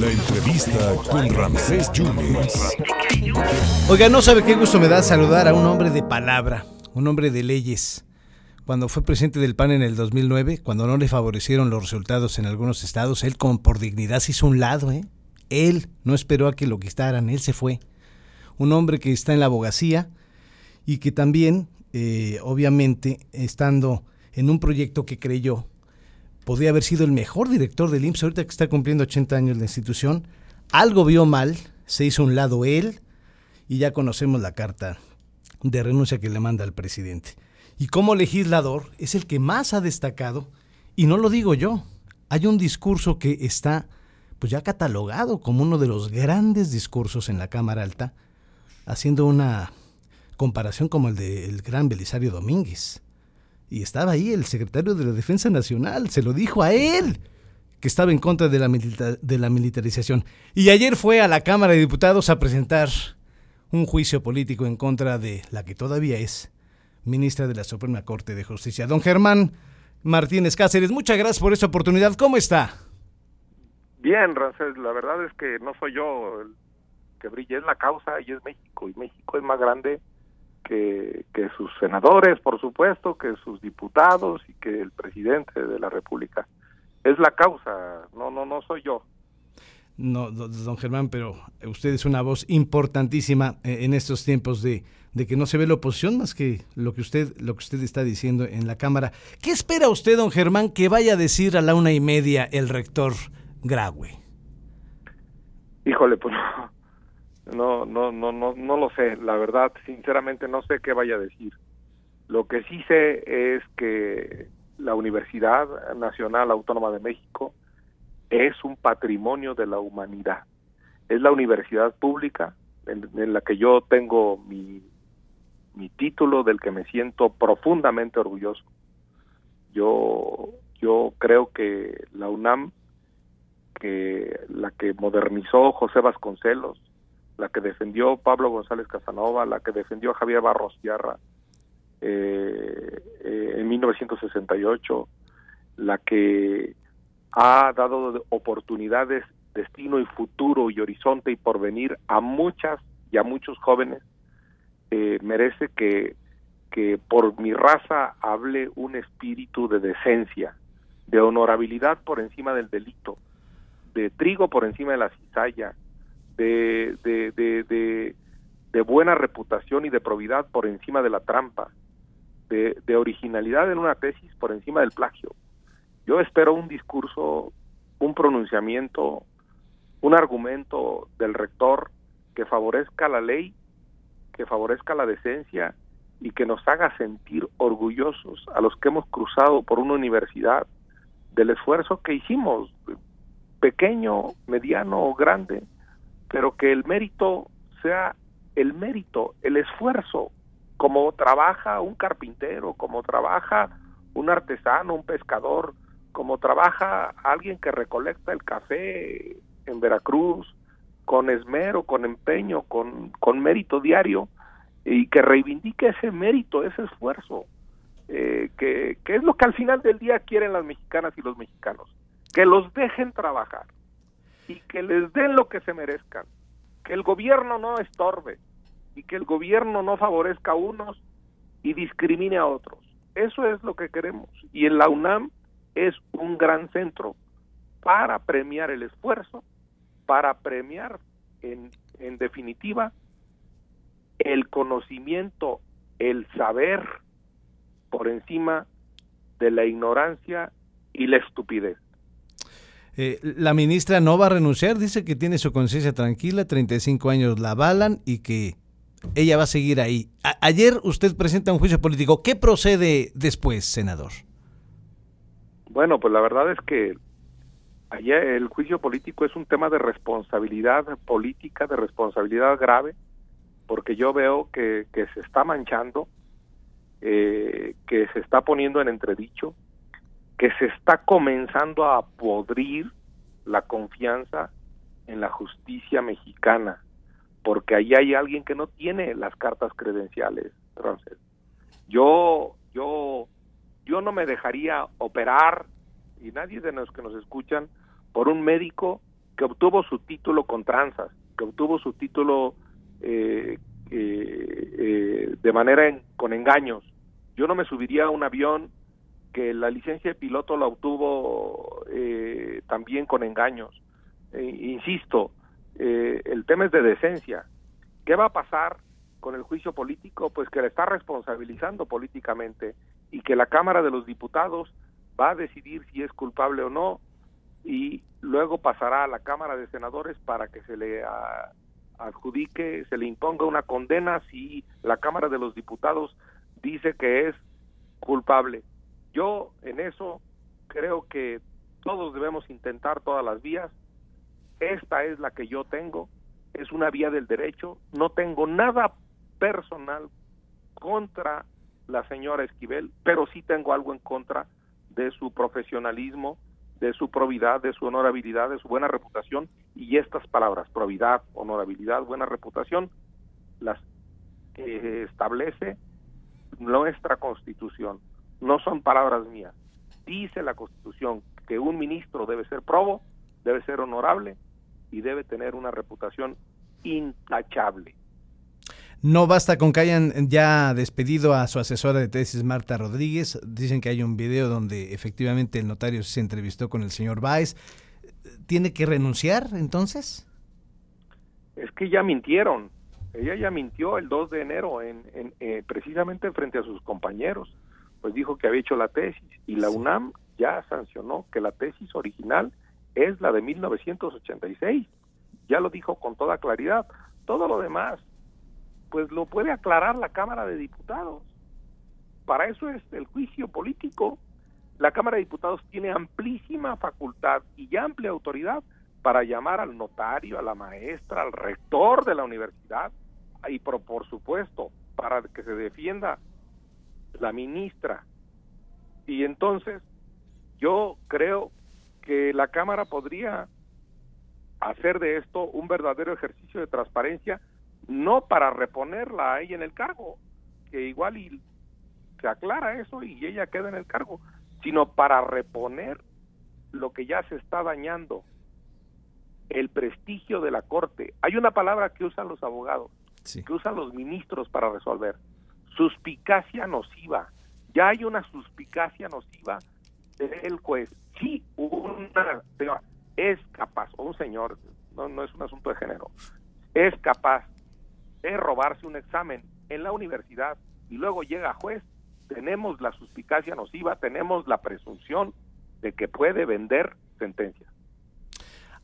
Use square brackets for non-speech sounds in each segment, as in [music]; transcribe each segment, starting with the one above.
La entrevista con Ramsés Yunes. Oiga, no sabe qué gusto me da saludar a un hombre de palabra, un hombre de leyes. Cuando fue presidente del PAN en el 2009, cuando no le favorecieron los resultados en algunos estados, él como por dignidad se hizo un lado, ¿eh? Él no esperó a que lo quitaran, él se fue. Un hombre que está en la abogacía y que también, eh, obviamente, estando en un proyecto que creyó, podría haber sido el mejor director del IMSS, ahorita que está cumpliendo 80 años la institución, algo vio mal, se hizo un lado él y ya conocemos la carta de renuncia que le manda al presidente. Y como legislador es el que más ha destacado, y no lo digo yo, hay un discurso que está pues ya catalogado como uno de los grandes discursos en la Cámara Alta, haciendo una comparación como el del gran Belisario Domínguez. Y estaba ahí el secretario de la Defensa Nacional, se lo dijo a él, que estaba en contra de la, de la militarización. Y ayer fue a la Cámara de Diputados a presentar un juicio político en contra de la que todavía es ministra de la Suprema Corte de Justicia. Don Germán Martínez Cáceres, muchas gracias por esta oportunidad. ¿Cómo está? Bien, Rancés, la verdad es que no soy yo el que brilla, es la causa y es México. Y México es más grande que, que sus senadores, por supuesto, que sus diputados y que el presidente de la República. Es la causa, no, no, no soy yo. No, don Germán, pero usted es una voz importantísima eh, en estos tiempos de, de, que no se ve la oposición más que lo que usted lo que usted está diciendo en la cámara. ¿Qué espera usted, don Germán, que vaya a decir a la una y media el rector Graue? Híjole, pues no, no, no, no, no lo sé. La verdad, sinceramente, no sé qué vaya a decir. Lo que sí sé es que la Universidad Nacional Autónoma de México es un patrimonio de la humanidad. Es la universidad pública en, la que yo tengo mi, mi título del que me siento profundamente orgulloso. Yo, yo creo que la UNAM, que la que modernizó José Vasconcelos, la que defendió Pablo González Casanova, la que defendió Javier Barros Tierra eh, eh, en 1968, la que ha dado oportunidades, destino y futuro y horizonte y porvenir a muchas y a muchos jóvenes, eh, merece que, que por mi raza hable un espíritu de decencia, de honorabilidad por encima del delito, de trigo por encima de la cizalla, de, de, de, de, buena reputación y de probidad por encima de la trampa, de, de originalidad en una tesis por encima del plagio, yo espero un discurso, un pronunciamiento, un argumento del rector que favorezca la ley, que favorezca la decencia y que nos haga sentir orgullosos a los que hemos cruzado por una universidad del esfuerzo que hicimos, pequeño, mediano o grande, pero que el mérito sea el mérito, el esfuerzo, como trabaja un carpintero, como trabaja un artesano, un pescador, como trabaja alguien que recolecta el café en Veracruz, con esmero, con empeño, con, con mérito diario, y que reivindique ese mérito, ese esfuerzo, eh, que, que es lo que al final del día quieren las mexicanas y los mexicanos, que los dejen trabajar y que les den lo que se merezcan, que el gobierno no estorbe y que el gobierno no favorezca a unos y discrimine a otros. Eso es lo que queremos. Y en la UNAM es un gran centro para premiar el esfuerzo, para premiar en, en definitiva el conocimiento, el saber por encima de la ignorancia y la estupidez. Eh, la ministra no va a renunciar, dice que tiene su conciencia tranquila, 35 años la avalan y que ella va a seguir ahí. ayer usted presenta un juicio político. ¿Qué procede después, senador? Bueno, pues la verdad es que allá el juicio político es un tema de responsabilidad política, de responsabilidad grave, porque yo veo que, se está manchando, eh, que se está poniendo en entredicho, que se está comenzando a podrir la confianza en la justicia mexicana, porque ahí hay alguien que no tiene las cartas credenciales, Yo, yo yo no me dejaría operar, y nadie de los que nos escuchan, por un médico que obtuvo su título con tranzas, que obtuvo su título eh, eh, de manera con engaños. Yo no me subiría a un avión que la licencia de piloto la obtuvo eh, también con engaños. insisto, el tema es de decencia. ¿Qué va a pasar con el juicio político? Pues que le está responsabilizando políticamente y que la Cámara de los Diputados va a decidir si es culpable o no y luego pasará a la Cámara de Senadores para que se le adjudique, se le imponga una condena si la Cámara de los Diputados dice que es culpable. Yo en eso creo que todos debemos intentar todas las vías. Esta es la que yo tengo, es una vía del derecho, no tengo nada personal contra la señora Esquivel, pero sí tengo algo en contra de su profesionalismo, de su probidad, de su honorabilidad, de su buena reputación. Y estas palabras, probidad, honorabilidad, buena reputación, las establece nuestra constitución, no son palabras mías. Dice la constitución que un ministro debe ser probo, debe ser honorable y debe tener una reputación intachable. No basta con que hayan ya despedido a su asesora de tesis, Marta Rodríguez. Dicen que hay un video donde efectivamente el notario se entrevistó con el señor Báez. ¿Tiene que renunciar entonces? Es que ya mintieron. Ella ya mintió el 2 de enero, en, eh, precisamente frente a sus compañeros. Pues dijo que había hecho la tesis y la UNAM ya sancionó que la tesis original es la de 1986. Ya lo dijo con toda claridad. Todo lo demás pues lo puede aclarar la Cámara de Diputados. Para eso es el juicio político. La Cámara de Diputados tiene amplísima facultad y amplia autoridad para llamar al notario, a la maestra, al rector de la universidad y por, por supuesto para que se defienda la ministra. Y entonces yo creo que la Cámara podría hacer de esto un verdadero ejercicio de transparencia no para reponerla a ella en el cargo, que igual y se aclara eso y ella queda en el cargo, sino para reponer lo que ya se está dañando, el prestigio de la Corte. Hay una palabra que usan los abogados, que usan los ministros para resolver, suspicacia nociva. Ya hay una suspicacia nociva del juez. Sí, una es capaz, un señor, no, no es un asunto de género, es capaz es robarse un examen en la universidad y luego llega a juez, tenemos la suspicacia nociva, tenemos la presunción de que puede vender sentencias.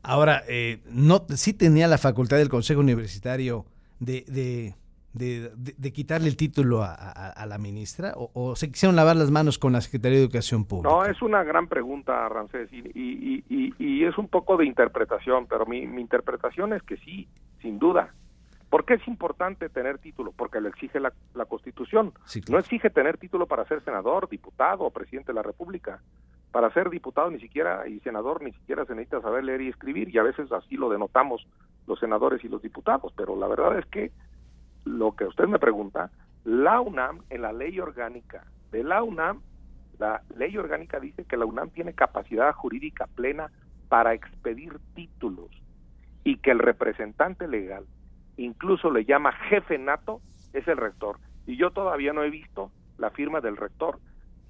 Ahora, eh, no, sí tenía la facultad del Consejo Universitario de, de, de, quitarle el título a, la ministra o, se quisieron lavar las manos con la Secretaría de Educación Pública? No, es una gran pregunta, Rancés, y, y, y, es un poco de interpretación, pero mi, mi interpretación es que sí, sin duda, ¿Por qué es importante tener título? Porque lo exige la, Constitución. No exige tener título para ser senador, diputado o presidente de la República. Para ser diputado ni siquiera y senador ni siquiera se necesita saber leer y escribir y a veces así lo denotamos los senadores y los diputados. Pero la verdad es que lo que usted me pregunta, la UNAM en la ley orgánica de la UNAM, la ley orgánica dice que la UNAM tiene capacidad jurídica plena para expedir títulos y que el representante legal incluso le llama jefe nato, es el rector. Y yo todavía no he visto la firma del rector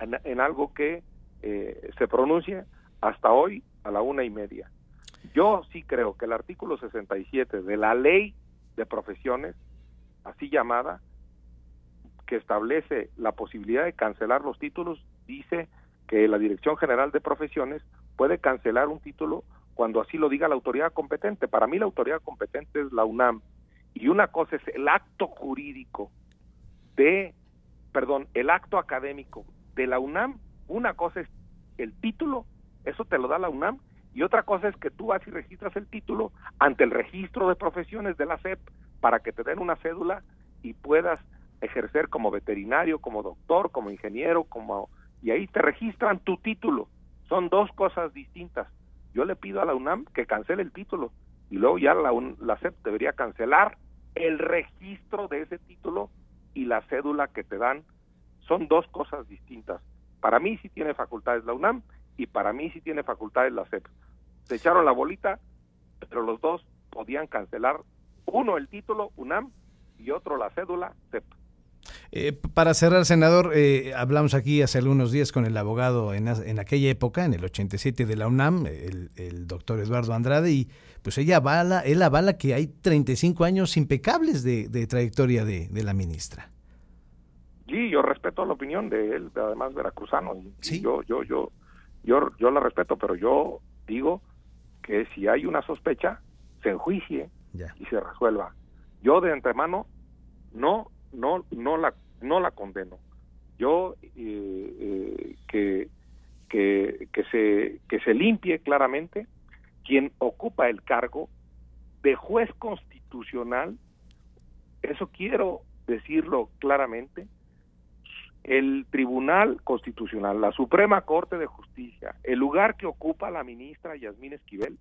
en, algo que eh, se pronuncie hasta hoy a la una y media. Yo sí creo que el artículo 67 de la ley de profesiones, así llamada, que establece la posibilidad de cancelar los títulos, dice que la Dirección General de Profesiones puede cancelar un título cuando así lo diga la autoridad competente. Para mí la autoridad competente es la UNAM. Y una cosa es el acto jurídico de, perdón, el acto académico de la UNAM, una cosa es el título, eso te lo da la UNAM, y otra cosa es que tú vas y registras el título ante el registro de profesiones de la SEP para que te den una cédula y puedas ejercer como veterinario, como doctor, como ingeniero, como y ahí te registran tu título. Son dos cosas distintas. Yo le pido a la UNAM que cancele el título y luego ya la, la SEP debería cancelar el registro de ese título y la cédula que te dan. Son dos cosas distintas. Para mí sí tiene facultades la UNAM y para mí sí tiene facultades la SEP. Se echaron la bolita pero los dos podían cancelar uno el título UNAM y otro la cédula CEP. Eh, para cerrar, senador, eh, hablamos aquí hace algunos días con el abogado en, aquella época, en el 87 de la UNAM, el, doctor Eduardo Andrade, y pues ella avala, él avala que hay 35 años impecables de, trayectoria de, la ministra. Sí, yo respeto la opinión de él, además veracruzano. ¿Sí? Yo, yo, yo, yo, yo la respeto, pero yo digo que si hay una sospecha, se enjuicie y se resuelva. Yo de antemano no no no la no la condeno yo eh, eh, que, que, que se que se limpie claramente quien ocupa el cargo de juez constitucional eso quiero decirlo claramente el Tribunal Constitucional, la Suprema Corte de Justicia, el lugar que ocupa la ministra Yasmín Esquivel,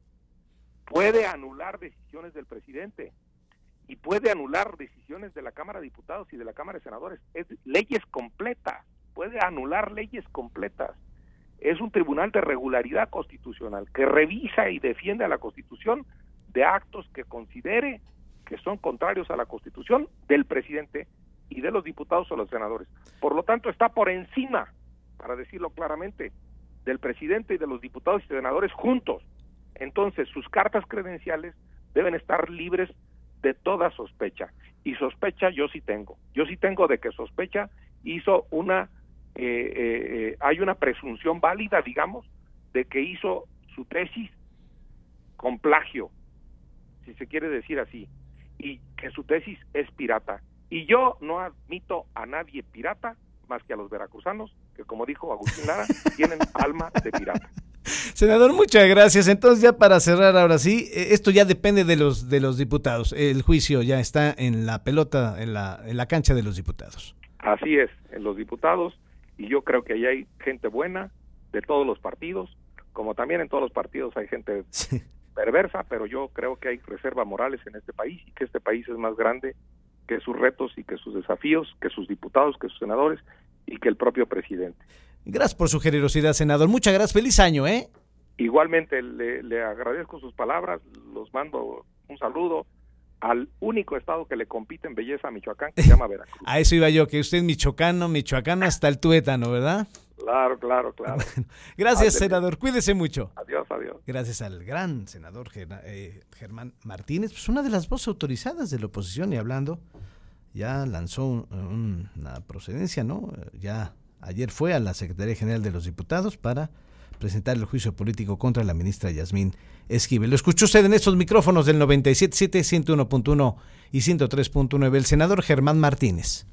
puede anular decisiones del presidente y puede anular decisiones de la Cámara de Diputados y de la Cámara de Senadores. Es leyes completas, puede anular leyes completas. Es un tribunal de regularidad constitucional que revisa y defiende a la Constitución de actos que considere que son contrarios a la Constitución del presidente y de los diputados o los senadores. Por lo tanto, está por encima, para decirlo claramente, del presidente y de los diputados y senadores juntos. Entonces, sus cartas credenciales deben estar libres de toda sospecha. Y sospecha yo sí tengo. Yo sí tengo de que sospecha hizo una, eh, eh, eh, hay una presunción válida, digamos, de que hizo su tesis con plagio, si se quiere decir así, y que su tesis es pirata. Y yo no admito a nadie pirata más que a los veracruzanos, que como dijo Agustín Lara, [laughs] tienen alma de pirata. Senador, muchas gracias. Entonces, ya para cerrar ahora sí, eh, esto ya depende de los de los diputados. El juicio ya está en la pelota, en la, en la cancha de los diputados. Así es, en los diputados, y yo creo que ahí hay gente buena de todos los partidos, como también en todos los partidos hay gente [laughs] perversa, pero yo creo que hay reserva morales en este país y que este país es más grande que sus retos y que sus desafíos, que sus diputados, que sus senadores y que el propio presidente. Gracias por su generosidad, senador. Muchas gracias. Feliz año, ¿eh? Igualmente, le, agradezco sus palabras. Los mando un saludo al único estado que le compite en belleza Michoacán, que se llama Veracruz. [laughs] A eso iba yo, que usted es michoacano, michoacano hasta el tuétano, ¿verdad? Claro, claro, claro. [laughs] gracias, senador. Cuídese mucho. Adiós, adiós. Gracias al gran senador eh, Germán Martínez, pues una de las voces autorizadas de la oposición y hablando, ya lanzó una procedencia, ¿no? Ya Ayer fue a la Secretaría General de los Diputados para presentar el juicio político contra la ministra Yasmín Esquivel. Lo escuchó usted en estos micrófonos del 97.7, 101.1 y 103.9, el senador Germán Martínez.